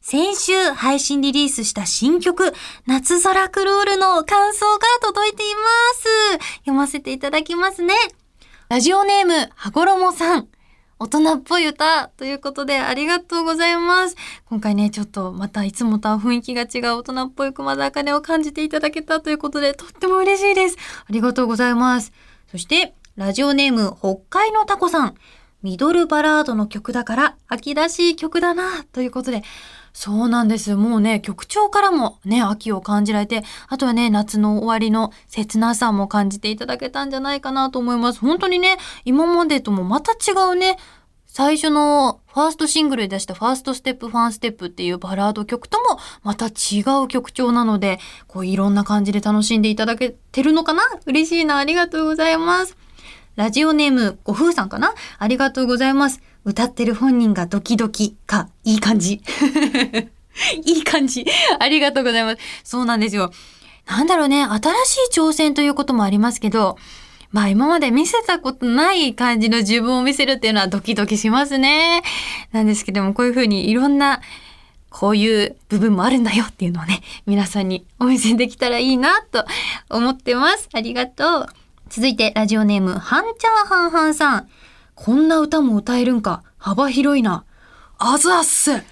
先週配信リリースした新曲、夏空クロールの感想が届いています。読ませていただきますね。ラジオネーム、はごろもさん。大人っぽい歌ということでありがとうございます。今回ね、ちょっとまたいつもとは雰囲気が違う大人っぽい熊田茜を感じていただけたということでとっても嬉しいです。ありがとうございます。そして、ラジオネーム、北海のタコさん。ミドルバラードの曲だから秋らしい曲だなということで、そうなんです。もうね、曲調からもね、秋を感じられて、あとはね、夏の終わりの切なさも感じていただけたんじゃないかなと思います。本当にね、今までともまた違うね、最初のファーストシングルで出したファーストステップファンステップっていうバラード曲ともまた違う曲調なので、こういろんな感じで楽しんでいただけてるのかな？嬉しいな。ありがとうございます。ラジオネーム、ごふうさんかな？ありがとうございます。歌ってる本人がドキドキか、いい感じ。いい感じ。ありがとうございます。そうなんですよ。なんだろうね、新しい挑戦ということもありますけど、まあ今まで見せたことない感じの自分を見せるっていうのはドキドキしますね。なんですけども、こういうふうにいろんな、こういう部分もあるんだよっていうのをね、皆さんにお見せできたらいいなと思ってます。ありがとう。続いて、ラジオネーム、ハンチャーハンハンさん。こんな歌も歌えるんか。幅広いな。あざっす。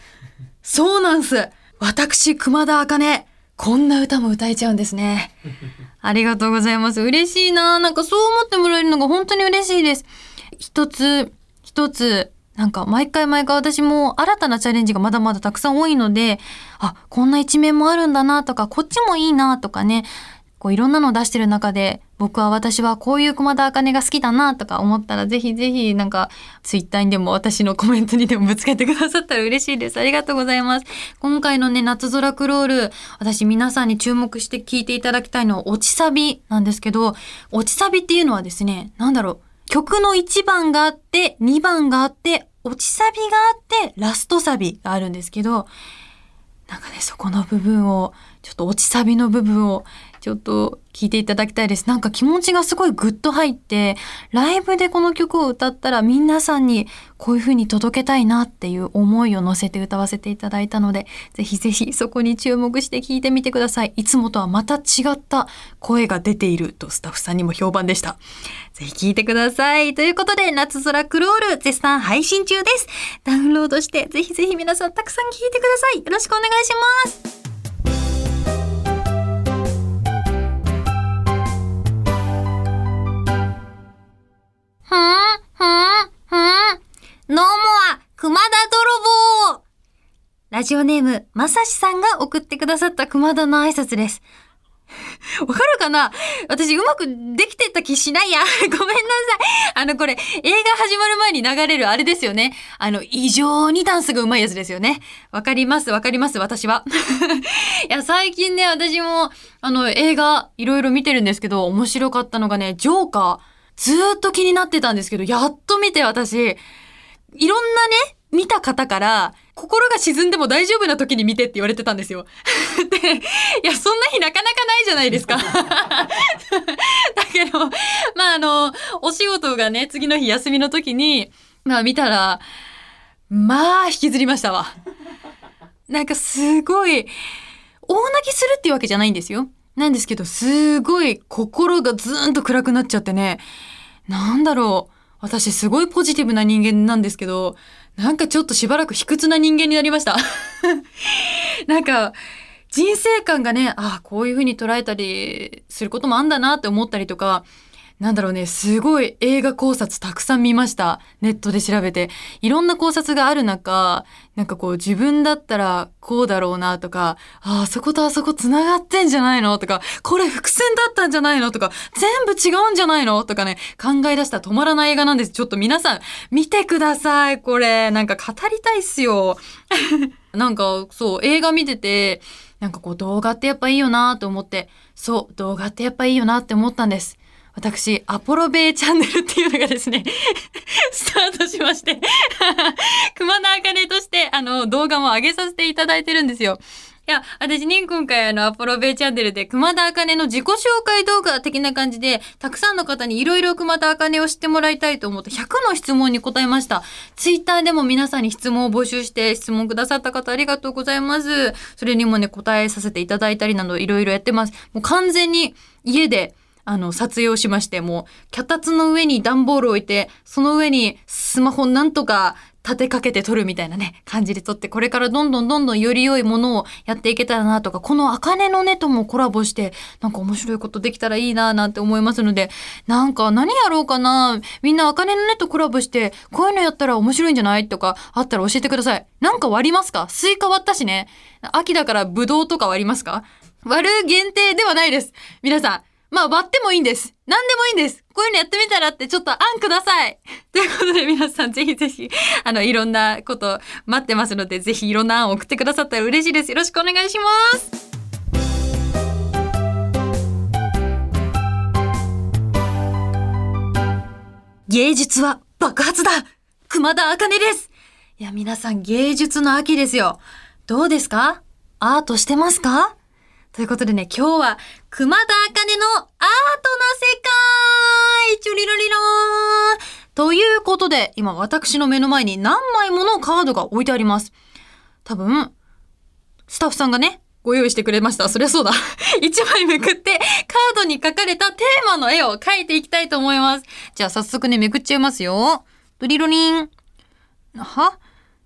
そうなんす。私、熊田茜。こんな歌も歌えちゃうんですね。ありがとうございます。嬉しいな。なんかそう思ってもらえるのが本当に嬉しいです。一つ、一つ、なんか毎回毎回私も新たなチャレンジがまだまだたくさん多いので、あ、こんな一面もあるんだなとか、こっちもいいなとかね、こういろんなのを出してる中で、僕は私はこういう熊田茜が好きだなとか思ったら、ぜひぜひなんかツイッターにでも私のコメントにでもぶつけてくださったら嬉しいです。ありがとうございます。今回のね、夏空クロール、私皆さんに注目して聞いていただきたいのは落ちサビなんですけど、落ちサビっていうのはですね、なんだろう、曲の1番があって、2番があって、落ちサビがあって、ラストサビがあるんですけど、なんかね、そこの部分を、ちょっと落ちサビの部分を、ちょっと聞いていただきたいです。なんか気持ちがすごいグッと入って、ライブでこの曲を歌ったら皆さんにこういう風に届けたいなっていう思いを乗せて歌わせていただいたので、ぜひぜひそこに注目して聞いてみてください。いつもとはまた違った声が出ているとスタッフさんにも評判でした。ぜひ聞いてください。ということで、夏空クロール絶賛配信中です。ダウンロードして、ぜひぜひ皆さんたくさん聞いてください。よろしくお願いします。ジオネーム、まさしさんが送ってくださった熊田の挨拶です。わかるかな？私うまくできてた気しないや。ごめんなさい。あのこれ、映画始まる前に流れるあれですよね。あの、異常にダンスが上手いやつですよね。わかります、わかります、私は。いや、最近ね、私も、あの、映画、いろいろ見てるんですけど、面白かったのがね、ジョーカー。ずーっと気になってたんですけど、やっと見て私、いろんなね、見た方から、心が沈んでも大丈夫な時に見てって言われてたんですよ。で、いや、そんな日なかなかないじゃないですか。だけど、まあ、あの、お仕事がね、次の日休みの時に、まあ見たら、まあ、引きずりましたわ。なんかすごい、大泣きするっていうわけじゃないんですよ。なんですけど、すごい心がずーんと暗くなっちゃってね。なんだろう。私すごいポジティブな人間なんですけど、なんかちょっとしばらく卑屈な人間になりました。なんか、人生観がね、ああ、こういうふうに捉えたりすることもあんだなって思ったりとか、なんだろうね、すごい映画考察たくさん見ました。ネットで調べて。いろんな考察がある中、なんかこう自分だったらこうだろうなとか、ああそことあそこ繋がってんじゃないの？とか、これ伏線だったんじゃないの？とか、全部違うんじゃないの？とかね、考え出したら止まらない映画なんです。ちょっと皆さん見てください、これ。なんか語りたいっすよ。なんかそう、映画見てて、なんかこう動画ってやっぱいいよなと思って、そう、動画ってやっぱいいよなって思ったんです。私、アポロベイチャンネルっていうのがですね、スタートしまして、熊田茜として、あの、動画も上げさせていただいてるんですよ。いや、私ね、今回あの、アポロベイチャンネルで熊田茜の自己紹介動画的な感じで、たくさんの方にいろいろ熊田茜を知ってもらいたいと思って100の質問に答えました。ツイッターでも皆さんに質問を募集して質問くださった方ありがとうございます。それにもね、答えさせていただいたりなどいろいろやってます。もう完全に家で、あの、撮影をしまして、もう、脚立の上に段ボールを置いて、その上にスマホなんとか立てかけて撮るみたいなね、感じで撮って、これからどんどんどんどんより良いものをやっていけたらなとか、この茜のねともコラボして、なんか面白いことできたらいいななんて思いますので、なんか何やろうかなみんな茜のねとコラボして、こういうのやったら面白いんじゃないとか、あったら教えてください。なんか割りますか？スイカ割ったしね。秋だからブドウとか割りますか？割る限定ではないです。皆さん。まあ割ってもいいんです。何でもいいんです。こういうのやってみたらってちょっと案ください。ということで皆さんぜひぜひ、あの、いろんなこと待ってますので、ぜひいろんな案を送ってくださったら嬉しいです。よろしくお願いします。芸術は爆発だ熊田茜ですいや、皆さん芸術の秋ですよ。どうですか？アートしてますか？ということでね、今日は熊田茜のアートな世界チュリロリローということで、今私の目の前に何枚ものカードが置いてあります。多分、スタッフさんがね、ご用意してくれました。そりゃそうだ。一枚めくって、カードに書かれたテーマの絵を描いていきたいと思います。じゃあ早速ね、めくっちゃいますよ。ドリロリン。は？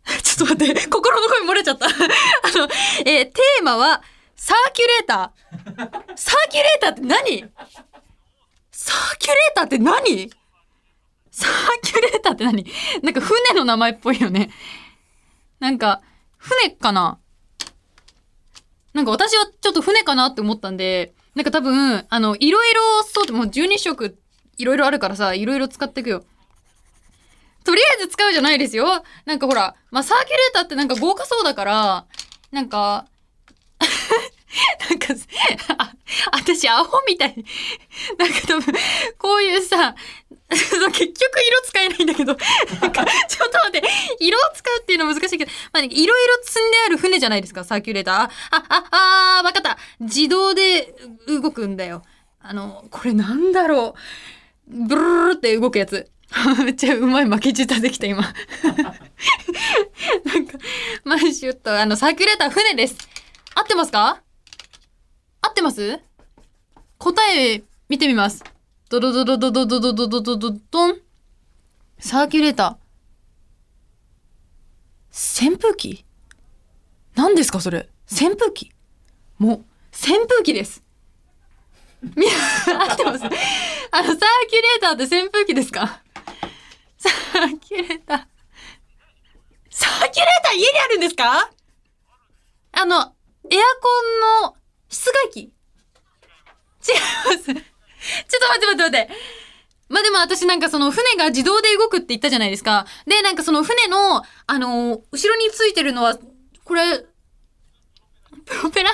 ちょっと待って、心の声漏れちゃった。あの、えーテーマは、サーキュレーター。サーキュレーターって何？サーキュレーターって何？サーキュレーターって何？なんか船の名前っぽいよね。なんか、船かな？なんか私はちょっと船かなって思ったんで、なんか多分、あの、いろいろ、そう、もう12色いろいろあるからさ、いろいろ使っていくよ。とりあえず使うじゃないですよ。なんかほら、まあ、サーキュレーターってなんか豪華そうだから、なんか、なんか、あ、私、アホみたい。なんか多分、こういうさ、結局色使えないんだけど、なんか、ちょっと待って、色を使うっていうのは難しいけど、まあ、ね、いろいろ積んである船じゃないですか、サーキュレーター。あ、あ、あ、あー、わかった。自動で動くんだよ。あの、これなんだろう。ブルルルって動くやつ。めっちゃうまい巻き舌できた今。なんか、マッシュと、あの、サーキュレーター船です。合ってますか？ってます？答え見てみます。ドドドドドドドドドドドドドン。サーキュレーター。扇風機？何ですかそれ？扇風機？もう、扇風機です。み、合ってます？あの、サーキュレーターって扇風機ですか？サーキュレーター。サーキュレーター家にあるんですか？あの、エアコンの室外機違います。ちょっと待って待って待って。まあ、でも私なんかその船が自動で動くって言ったじゃないですか。で、なんかその船の、あの後ろについてるのは、これ、プロペラ？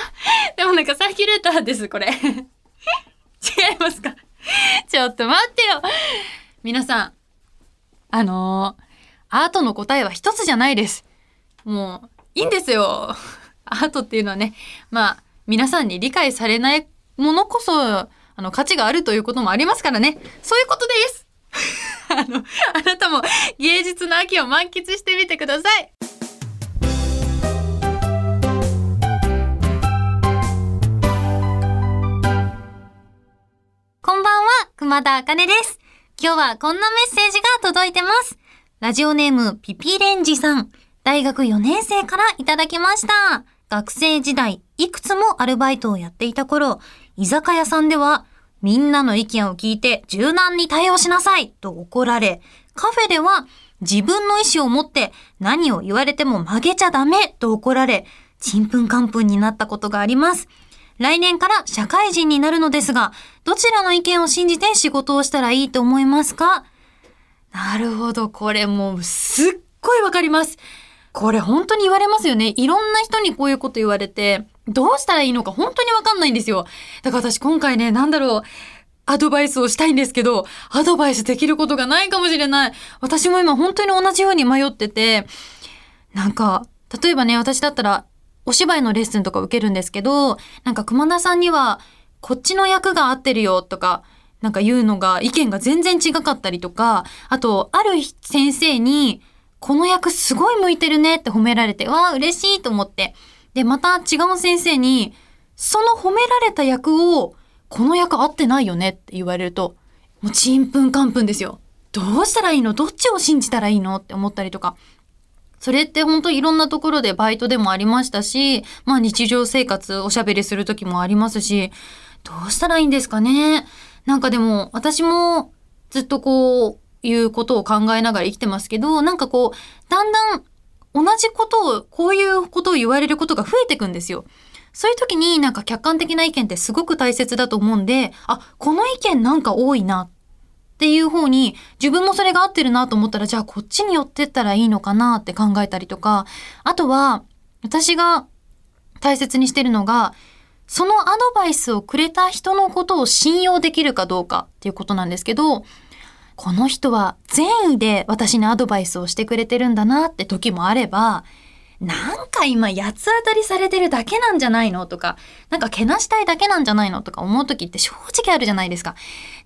でもなんかサーキュレーターです、これ。違いますか？ちょっと待ってよ。皆さん、あのー、アートの答えは一つじゃないです。もう、いいんですよ。アートっていうのはね、まあ、皆さんに理解されないものこそ、あの、価値があるということもありますからね。そういうことです。あの、あなたも芸術の秋を満喫してみてください。こんばんは、熊田茜です。今日はこんなメッセージが届いてます。ラジオネームピピレンジさん。大学4年生からいただきました。学生時代、いくつもアルバイトをやっていた頃、居酒屋さんでは、みんなの意見を聞いて柔軟に対応しなさいと怒られ、カフェでは自分の意思を持って何を言われても曲げちゃダメと怒られ、ちんぷんかんぷんになったことがあります。来年から社会人になるのですが、どちらの意見を信じて仕事をしたらいいと思いますか？なるほど。これもうすっごいわかります。これ本当に言われますよね。いろんな人にこういうこと言われて、どうしたらいいのか本当にわかんないんですよ。だから私今回ね、なんだろう。アドバイスをしたいんですけど、アドバイスできることがないかもしれない。私も今本当に同じように迷ってて、なんか、例えばね、私だったら、お芝居のレッスンとか受けるんですけど、なんか熊田さんには、こっちの役が合ってるよとか、なんか言うのが、意見が全然違かったりとか、あと、ある先生に、この役すごい向いてるねって褒められて、わあ、嬉しいと思って。で、また違う先生に、その褒められた役を、この役合ってないよねって言われると、もうちんぷんかんぷんですよ。どうしたらいいの？どっちを信じたらいいの？って思ったりとか。それって本当いろんなところでバイトでもありましたし、まあ日常生活おしゃべりする時もありますし、どうしたらいいんですかね？なんかでも私もずっとこういうことを考えながら生きてますけど、なんかこう、だんだん同じことを、こういうことを言われることが増えていくんですよ。そういう時になんか客観的な意見ってすごく大切だと思うんで、あ、この意見なんか多いなっていう方に自分もそれが合ってるなと思ったらじゃあこっちに寄ってったらいいのかなって考えたりとか、あとは私が大切にしてるのが、そのアドバイスをくれた人のことを信用できるかどうかっていうことなんですけど、この人は善意で私にアドバイスをしてくれてるんだなって時もあれば、なんか今八つ当たりされてるだけなんじゃないのとか、なんかけなしたいだけなんじゃないのとか思う時って正直あるじゃないですか。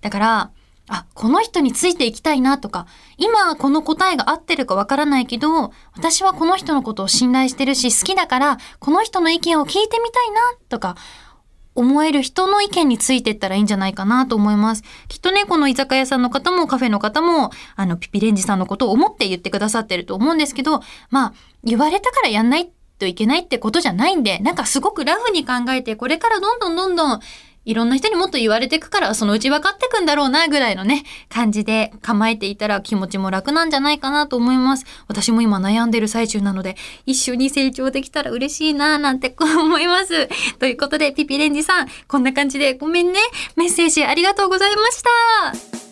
だから、あ、この人についていきたいなとか、今この答えが合ってるかわからないけど、私はこの人のことを信頼してるし好きだから、この人の意見を聞いてみたいなとか、思える人の意見についてったらいいんじゃないかなと思います。きっとね、この居酒屋さんの方もカフェの方も、あの、ピピレンジさんのことを思って言ってくださってると思うんですけど、まあ、言われたからやんないといけないってことじゃないんで、なんかすごくラフに考えて、これからどんどんどんどん、いろんな人にもっと言われてくから、そのうち分かってくんだろうな、ぐらいのね、感じで構えていたら気持ちも楽なんじゃないかなと思います。私も今悩んでる最中なので、一緒に成長できたら嬉しいな、なんて思います。ということで、ピピレンジさん、こんな感じでごめんね。メッセージありがとうございました。